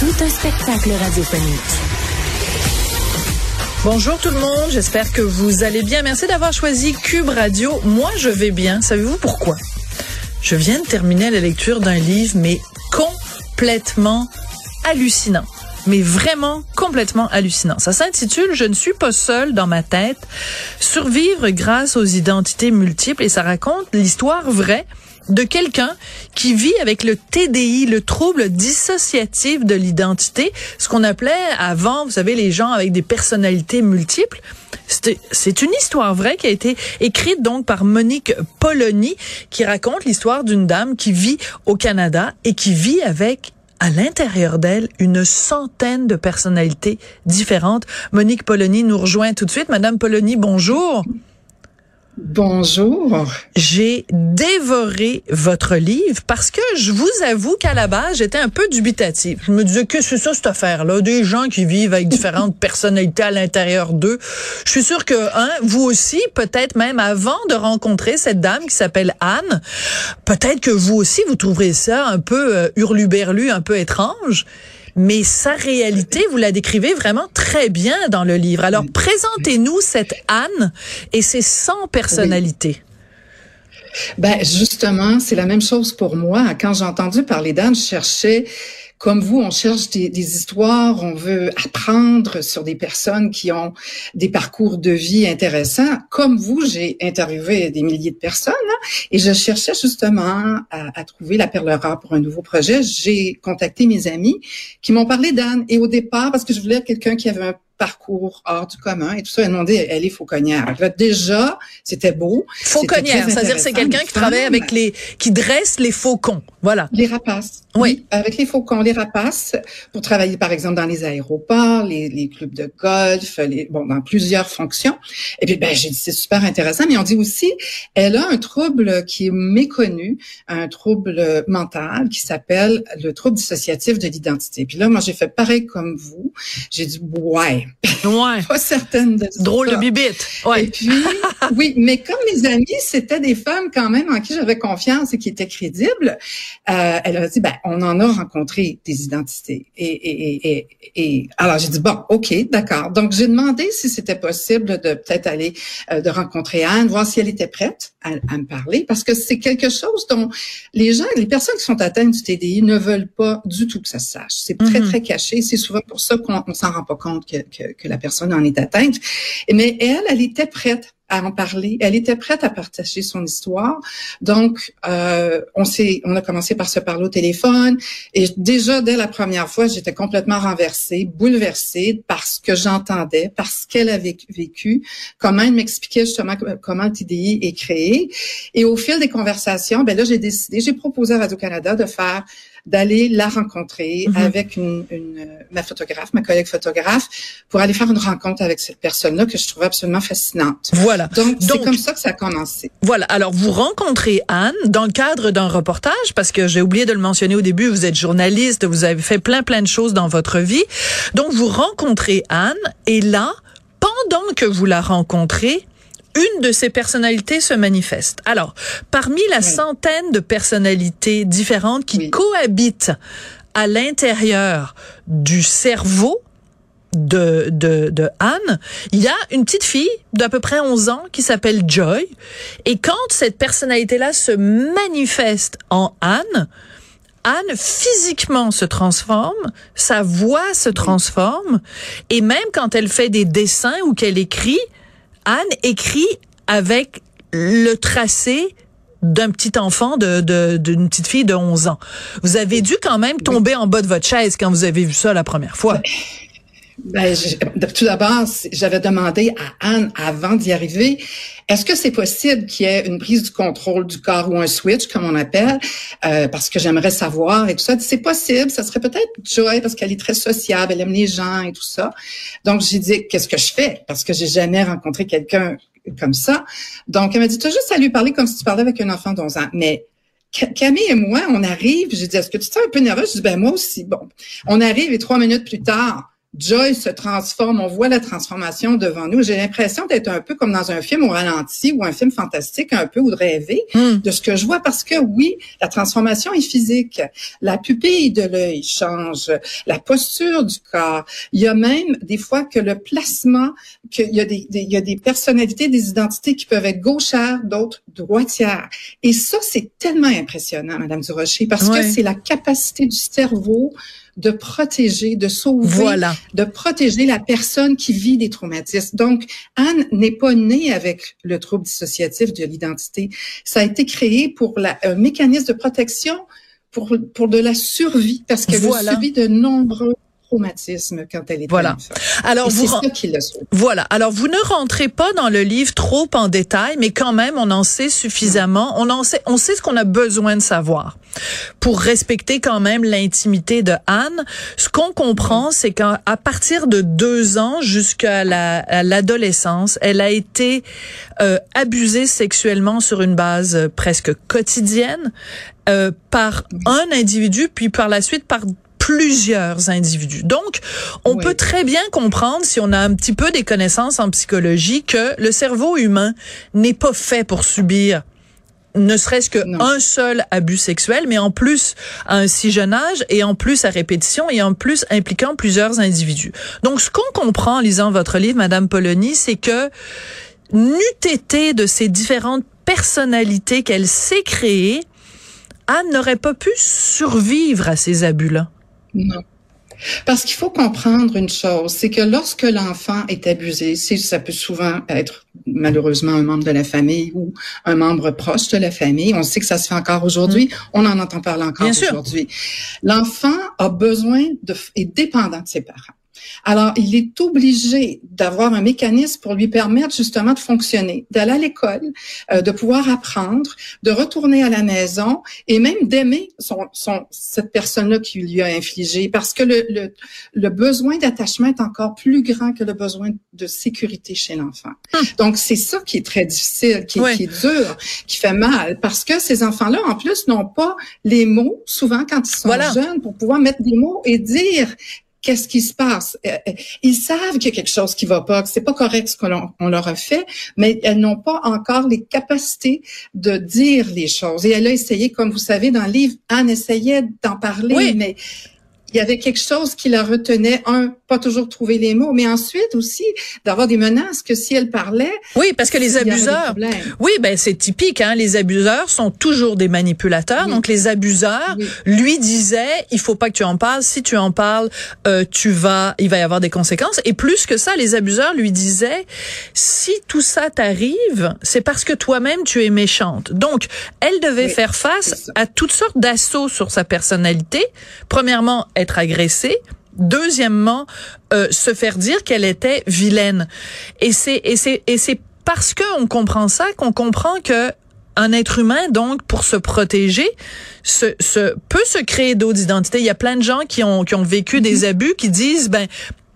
Tout un spectacle radiophonique. Bonjour tout le monde, j'espère que vous allez bien. Merci d'avoir choisi Cube Radio. Moi, je vais bien. Savez-vous pourquoi? Je viens de terminer la lecture d'un livre, mais complètement hallucinant. Mais vraiment complètement hallucinant. Ça s'intitule Je ne suis pas seul dans ma tête. Survivre grâce aux identités multiples et ça raconte l'histoire vraie de quelqu'un qui vit avec le TDI, le trouble dissociatif de l'identité, ce qu'on appelait avant, vous savez, les gens avec des personnalités multiples. C'est une histoire vraie qui a été écrite donc par Monique Polony, qui raconte l'histoire d'une dame qui vit au Canada et qui vit avec à l'intérieur d'elle une centaine de personnalités différentes. Monique Polony nous rejoint tout de suite. Madame Polony, bonjour. Bonjour. J'ai dévoré votre livre parce que je vous avoue qu'à la base, j'étais un peu dubitative. Je me disais que c'est ça cette affaire-là, des gens qui vivent avec différentes personnalités à l'intérieur d'eux. Je suis sûre que hein, vous aussi, peut-être même avant de rencontrer cette dame qui s'appelle Anne, peut-être que vous aussi vous trouverez ça un peu euh, hurluberlu, un peu étrange mais sa réalité, vous la décrivez vraiment très bien dans le livre. Alors, présentez-nous cette Anne et ses 100 personnalités. Ben justement, c'est la même chose pour moi. Quand j'ai entendu parler d'Anne, je cherchais comme vous, on cherche des, histoires, on veut apprendre sur des personnes qui ont des parcours de vie intéressants. Comme vous, j'ai interviewé des milliers de personnes hein, et je cherchais justement à, à, trouver la perle rare pour un nouveau projet. J'ai contacté mes amis qui m'ont parlé d'Anne et au départ, parce que je voulais quelqu'un qui avait un parcours hors du commun et tout ça. Elle demandé, elle est fauconnière. Là, déjà, c'était beau. Fauconnière, c'est-à-dire c'est quelqu'un qui travaille avec les, qui dresse les faucons. Voilà. Les rapaces. Oui. Avec les faucons, les rapaces, pour travailler, par exemple, dans les aéroports, les, les clubs de golf, les, bon, dans plusieurs fonctions. Et puis, ben, j'ai dit, c'est super intéressant, mais on dit aussi, elle a un trouble qui est méconnu, un trouble mental qui s'appelle le trouble dissociatif de l'identité. Puis là, moi, j'ai fait pareil comme vous. J'ai dit, ouais, Ouais. pas certaine de ça. Drôle de bibite. Ouais. Et puis, oui, mais comme mes amies, c'était des femmes quand même en qui j'avais confiance et qui étaient crédibles, euh, elle a dit, ben, on en a rencontré des identités. Et, et, et, et alors j'ai dit, bon, ok, d'accord. Donc j'ai demandé si c'était possible de peut-être aller, euh, de rencontrer Anne, voir si elle était prête à, à me parler, parce que c'est quelque chose dont les gens, les personnes qui sont atteintes du TDI ne veulent pas du tout que ça se sache. C'est très, Mhm. très caché. C'est souvent pour ça qu'on on s'en rend pas compte que, que, que la personne en est atteinte. Mais elle, elle était prête à en parler. Elle était prête à partager son histoire. Donc, euh, on s'est, on a commencé par se parler au téléphone. Et déjà dès la première fois, j'étais complètement renversée, bouleversée par ce que j'entendais, parce qu'elle avait vécu, comment elle m'expliquait justement comment TDI est créé. Et au fil des conversations, ben là, j'ai décidé, j'ai proposé à Radio Canada de faire d'aller la rencontrer Mhm. avec une, une, ma photographe, ma collègue photographe, pour aller faire une rencontre avec cette personne-là que je trouvais absolument fascinante. Voilà. Donc, c'est comme ça que ça a commencé. Voilà. Alors, vous rencontrez Anne dans le cadre d'un reportage, parce que j'ai oublié de le mentionner au début, vous êtes journaliste, vous avez fait plein, plein de choses dans votre vie. Donc, vous rencontrez Anne, et là, pendant que vous la rencontrez, une de ses personnalités se manifeste. Alors, parmi la Oui. centaine de personnalités différentes qui Oui. cohabitent à l'intérieur du cerveau de, de, de Anne, il y a une petite fille d'à peu près 11 ans qui s'appelle Joy. Et quand cette personnalité-là se manifeste en Anne, Anne physiquement se transforme, sa voix se transforme, et même quand elle fait des dessins ou qu'elle écrit, Anne écrit avec le tracé d'un petit enfant, de d'une petite fille de 11 ans. Vous avez dû quand même tomber en bas de votre chaise quand vous avez vu ça la première fois. Ben, tout d'abord, j'avais demandé à Anne, avant d'y arriver, est-ce que c'est possible qu'il y ait une prise du contrôle du corps ou un switch, comme on appelle, euh, parce que j'aimerais savoir et tout ça. C'est possible, ça serait peut-être Joy parce qu'elle est très sociable, elle aime les gens et tout ça. Donc j'ai dit, qu'est-ce que je fais? Parce que j'ai jamais rencontré quelqu'un comme ça. Donc elle m'a dit, tu as juste à lui parler comme si tu parlais avec un enfant d'11 ans, mais Ca- Camille et moi, on arrive, j'ai dit, est-ce que tu te un peu nerveuse? Je dis, ben moi aussi. Bon, on arrive et trois minutes plus tard, Joy se transforme, on voit la transformation devant nous. J'ai l'impression d'être un peu comme dans un film au ralenti ou un film fantastique, un peu ou de rêver Hmm. de ce que je vois parce que oui, la transformation est physique. La pupille de l'œil change, la posture du corps. Il y a même des fois que le placement, qu'il y a des, des- il y a des personnalités, des identités qui peuvent être gauchères, d'autres droitières. Et ça, c'est tellement impressionnant, Madame Durocher, parce Ouais. que c'est la capacité du cerveau de protéger, de sauver Voilà. de protéger la personne qui vit des traumatismes. Donc, Anne n'est pas née avec le trouble dissociatif de l'identité. Ça a été créé pour la, un mécanisme de protection pour, pour de la survie, parce qu'elle Voilà. a subi de nombreux quand elle était Voilà. enfant. Alors Et vous ça qui. Voilà. Alors, vous ne rentrez pas dans le livre trop en détail, mais quand même, on en sait suffisamment. On en sait, on sait ce qu'on a besoin de savoir pour respecter quand même l'intimité de Anne. Ce qu'on comprend, c'est qu'à partir de deux ans jusqu'à la- l'adolescence, elle a été euh, abusée sexuellement sur une base euh, presque quotidienne euh, par un individu, puis par la suite par plusieurs individus. Donc, on Oui. peut très bien comprendre, si on a un petit peu des connaissances en psychologie, que le cerveau humain n'est pas fait pour subir ne serait-ce que Non. un seul abus sexuel, mais en plus à un si jeune âge et en plus à répétition et en plus impliquant plusieurs individus. Donc, ce qu'on comprend en lisant votre livre, Madame Polony, c'est que n'eût été de ces différentes personnalités qu'elle s'est créées, Anne n'aurait pas pu survivre à ces abus-là. Non. Parce qu'il faut comprendre une chose, c'est que lorsque l'enfant est abusé, c'est- ça peut souvent être malheureusement un membre de la famille ou un membre proche de la famille. On sait que ça se fait encore aujourd'hui. On en entend parler encore Bien sûr. aujourd'hui. L'enfant a besoin de, est dépendant de ses parents. Alors, il est obligé d'avoir un mécanisme pour lui permettre justement de fonctionner, d'aller à l'école, euh, de pouvoir apprendre, de retourner à la maison et même d'aimer son, son, cette personne-là qui lui a infligé, parce que le, le, le besoin d'attachement est encore plus grand que le besoin de sécurité chez l'enfant. Donc, c'est ça qui est très difficile, qui, qui est dur, qui fait mal, parce que ces enfants-là, en plus, n'ont pas les mots, souvent quand ils sont Voilà. jeunes, pour pouvoir mettre des mots et dire qu'est-ce qui se passe? Euh, euh, Ils savent qu'il y a quelque chose qui va pas, que c'est pas correct ce qu'on on leur a fait, mais elles n'ont pas encore les capacités de dire les choses. Et elle a essayé, comme vous savez, dans le livre, Anne essayait d'en parler, Oui. mais il y avait quelque chose qui la retenait. Un, pas toujours trouver les mots, mais ensuite aussi d'avoir des menaces que si elle parlait, Oui, parce que les abuseurs, oui, ben c'est typique. Hein, les abuseurs sont toujours des manipulateurs. Oui. Donc les abuseurs Oui. lui disaient, il faut pas que tu en parles. Si tu en parles, euh, tu vas, il va y avoir des conséquences. Et plus que ça, les abuseurs lui disaient, si tout ça t'arrive, c'est parce que toi-même tu es méchante. Donc elle devait Oui, faire face à toutes sortes d'assauts sur sa personnalité. Premièrement, être agressée. Deuxièmement, euh, se faire dire qu'elle était vilaine. Et c'est et c'est et c'est parce que on comprend ça qu'on comprend que un être humain, donc, pour se protéger, se, se peut se créer d'autres identités. Il y a plein de gens qui ont, qui ont vécu des abus qui disent, ben,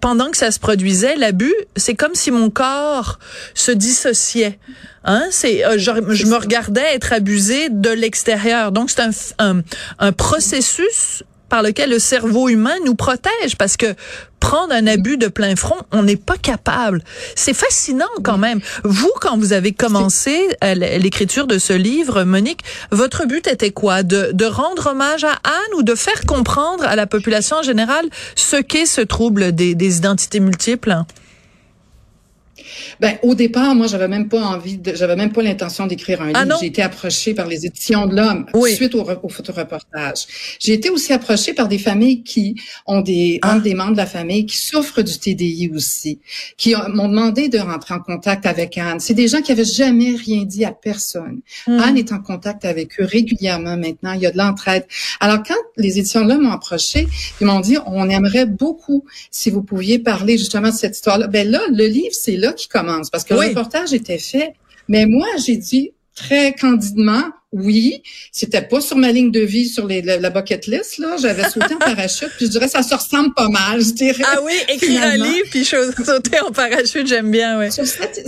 pendant que ça se produisait, l'abus, c'est comme si mon corps se dissociait. Hein, c'est, euh, je, je me regardais être abusé de l'extérieur. Donc c'est un, un, un processus par lequel le cerveau humain nous protège parce que prendre un abus de plein front, on n'est pas capable. C'est fascinant quand même. Vous, quand vous avez commencé euh, l'écriture de ce livre, Monique, votre but était quoi? De, de rendre hommage à Anne ou de faire comprendre à la population en général ce qu'est ce trouble des, des identités multiples? Ben, au départ, moi, j'avais même pas envie de, j'avais même pas l'intention d'écrire un ah livre. J'ai été approchée par les éditions de l'Homme suite au, au photoreportage. J'ai été aussi approchée par des familles qui ont des, ah. des membres de la famille qui souffrent du TDI aussi, qui m'ont demandé de rentrer en contact avec Anne. C'est des gens qui avaient jamais rien dit à personne. Hmm. Anne est en contact avec eux régulièrement maintenant. Il y a de l'entraide. Alors, quand les éditions de l'Homme m'ont approché, ils m'ont dit, on aimerait beaucoup si vous pouviez parler justement de cette histoire-là. Ben là, le livre, c'est là qui commence parce que le reportage était fait. Mais moi, j'ai dit très candidement, oui, c'était pas sur ma ligne de vie sur les, la, bucket list là. J'avais sauté en parachute, puis je dirais ça se ressemble pas mal, je dirais. Ah oui, écrire un livre puis sauter en parachute, j'aime bien, oui. Sur cette,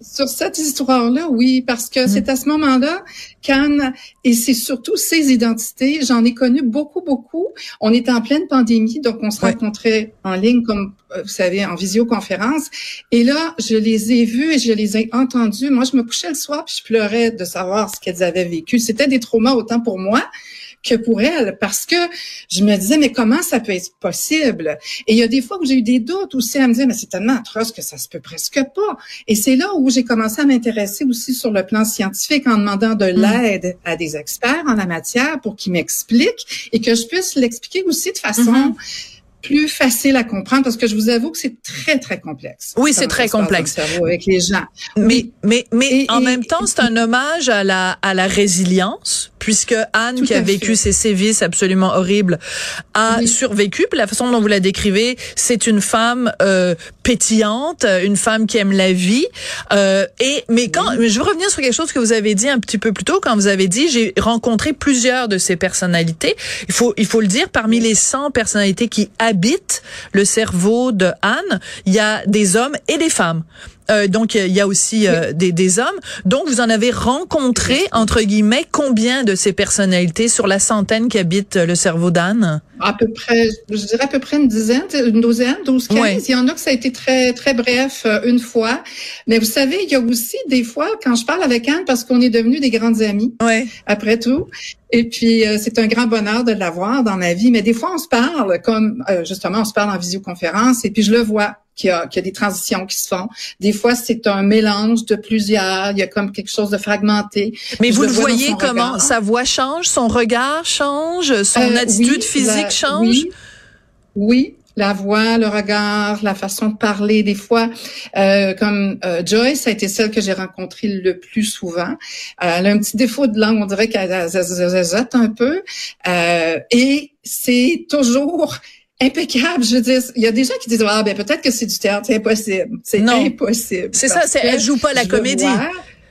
sur, cette histoire-là, oui, parce que mm. c'est à ce moment-là qu'Anne et c'est surtout ses identités. J'en ai connu beaucoup, beaucoup. On était en pleine pandémie, donc on se rencontrait en ligne comme euh, vous savez, en visioconférence. Et là, je les ai vus et je les ai entendus. Moi, je me couchais le soir puis je pleurais de savoir ce qu'elles avaient vécu c'était des traumas autant pour moi que pour elles, parce que je me disais, mais comment ça peut être possible? Et il y a des fois où j'ai eu des doutes aussi à me dire, mais c'est tellement atroce que ça se peut presque pas. Et c'est là où j'ai commencé à m'intéresser aussi sur le plan scientifique en demandant de mm. l'aide à des experts en la matière pour qu'ils m'expliquent et que je puisse l'expliquer aussi de façon... Mm-hmm plus facile à comprendre parce que je vous avoue que c'est très très complexe. Oui, c'est très complexe avec les gens. Mais mais mais en même temps, c'est un hommage à la à la résilience puisque Anne qui a vécu ces sévices absolument horribles a survécu. Puis la façon dont vous la décrivez, c'est une femme euh, pétillante, une femme qui aime la vie. Euh, et mais quand je veux revenir sur quelque chose que vous avez dit un petit peu plus tôt quand vous avez dit j'ai rencontré plusieurs de ces personnalités. Il faut il faut le dire parmi les 100 personnalités qui habite le cerveau de Anne, il y a des hommes et des femmes. Euh, donc il y a aussi euh, des, des, hommes. Donc vous en avez rencontré entre guillemets combien de ces personnalités sur la centaine qui habitent le cerveau d'Anne? À peu près, je dirais à peu près une dizaine, une douzaine, douze, quinze. Il y en a que ça a été très très bref euh, une fois. Mais vous savez, il y a aussi des fois quand je parle avec Anne parce qu'on est devenus des grandes amies. Ouais. Après tout. Et puis, c'est un grand bonheur de l'avoir dans ma vie. Mais des fois, on se parle, comme justement, on se parle en visioconférence, et puis je le vois qu'il y, a, qu'il y a des transitions qui se font. Des fois, c'est un mélange de plusieurs. Il y a comme quelque chose de fragmenté. Mais vous le voyez comment? sa voix change, son regard change, son euh, attitude physique change. Oui, oui, la voix, le regard, la façon de parler. Des fois, euh, comme euh, Joyce, a été celle que j'ai rencontrée le plus souvent. elle a un petit défaut de langue, on dirait qu'elle zazote un peu. et c'est toujours impeccable. Je veux dire, il y a des gens qui disent ah ben peut-être que c'est du théâtre, c'est impossible, c'est impossible. C'est ça, c'est elle joue pas la comédie.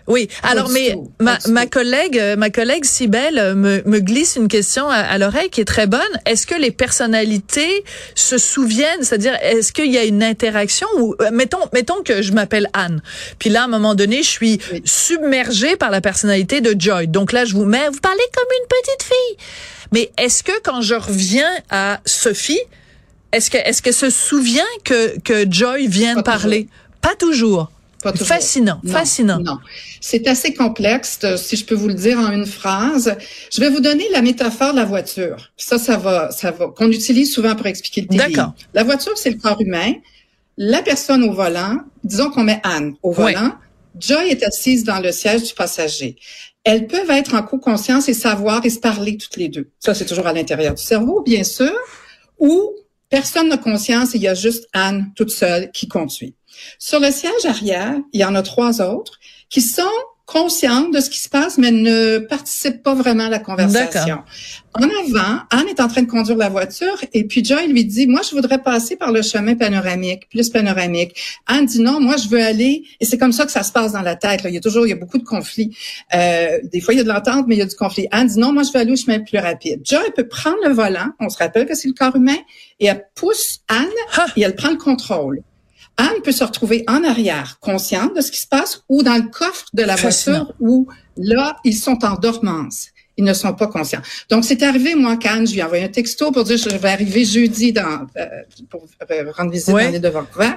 Oui. Alors, mais ma, ma collègue, ma collègue Sibelle me, me glisse une question à, l'oreille qui est très bonne. Est-ce que les personnalités se souviennent, c'est-à-dire est-ce qu'il y a une interaction ou euh, mettons, mettons que je m'appelle Anne, puis là à un moment donné je suis submergée par la personnalité de Joy. Donc là je vous mets, vous parlez comme une petite fille. Mais est-ce que quand je reviens à Sophie, est-ce que est-ce qu'elle se souvient que que Joy vient de parler Pas toujours. Pas toujours. Fascinant, fascinant. Non, c'est assez complexe, euh, si je peux vous le dire en une phrase. Je vais vous donner la métaphore de la voiture. Ça, ça va, ça va, qu'on utilise souvent pour expliquer le TDI. D'accord. La voiture, c'est le corps humain. La personne au volant, disons qu'on met Anne au volant. Joy est assise dans le siège du passager elles peuvent être en co-conscience et savoir et se parler toutes les deux. Ça, c'est toujours à l'intérieur du cerveau, bien sûr, ou personne n'a conscience et il y a juste Anne toute seule qui conduit. Sur le siège arrière, il y en a trois autres qui sont consciente de ce qui se passe, mais ne participe pas vraiment à la conversation. En avant, Anne est en train de conduire la voiture et puis Joy lui dit, moi, je voudrais passer par le chemin panoramique, plus panoramique. Anne dit non, moi, je veux aller, et c'est comme ça que ça se passe dans la tête. Là. Il y a toujours, il y a beaucoup de conflits. Euh, des fois, il y a de l'entente, mais il y a du conflit. Anne dit non, moi, je veux aller au chemin plus rapide. Joy peut prendre le volant, on se rappelle que c'est le corps humain, et elle pousse Anne et elle prend le contrôle. Anne peut se retrouver en arrière, consciente de ce qui se passe, ou dans le coffre de la voiture où là, ils sont en dormance. Ils ne sont pas conscients. Donc, c'est arrivé, moi, qu'Anne, je lui ai envoyé un texto pour dire je vais arriver jeudi dans, euh, pour rendre visite dans l'île de Vancouver.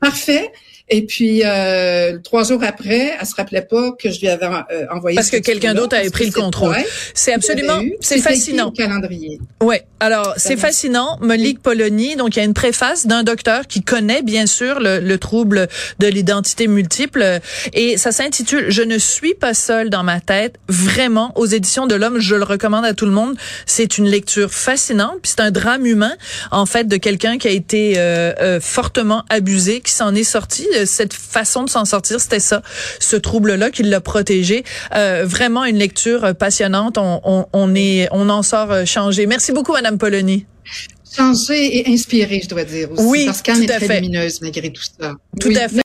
Parfait. Et puis euh, trois jours après, elle se rappelait pas que je lui avais euh, envoyé. Parce que quelqu'un d'autre avait pris le contrôle. C'est absolument, c'est fascinant. Calendrier. Ouais. Alors c'est fascinant. Monique Polony, donc il y a une préface d'un docteur qui connaît bien sûr le, le trouble de l'identité multiple et ça s'intitule Je ne suis pas seule dans ma tête. Vraiment aux éditions de l'Homme, je le recommande à tout le monde. C'est une lecture fascinante. Puis c'est un drame humain en fait de quelqu'un qui a été euh, euh fortement abusé, qui s'en est sorti cette façon de s'en sortir, c'était ça, ce trouble-là qui l'a protégé. Euh, vraiment une lecture passionnante. On, on, on, est, on en sort euh, changé. Merci beaucoup, Madame Polony. Changé et inspiré, je dois dire aussi. Oui, parce qu'elle est très lumineuse malgré tout ça. Tout à fait.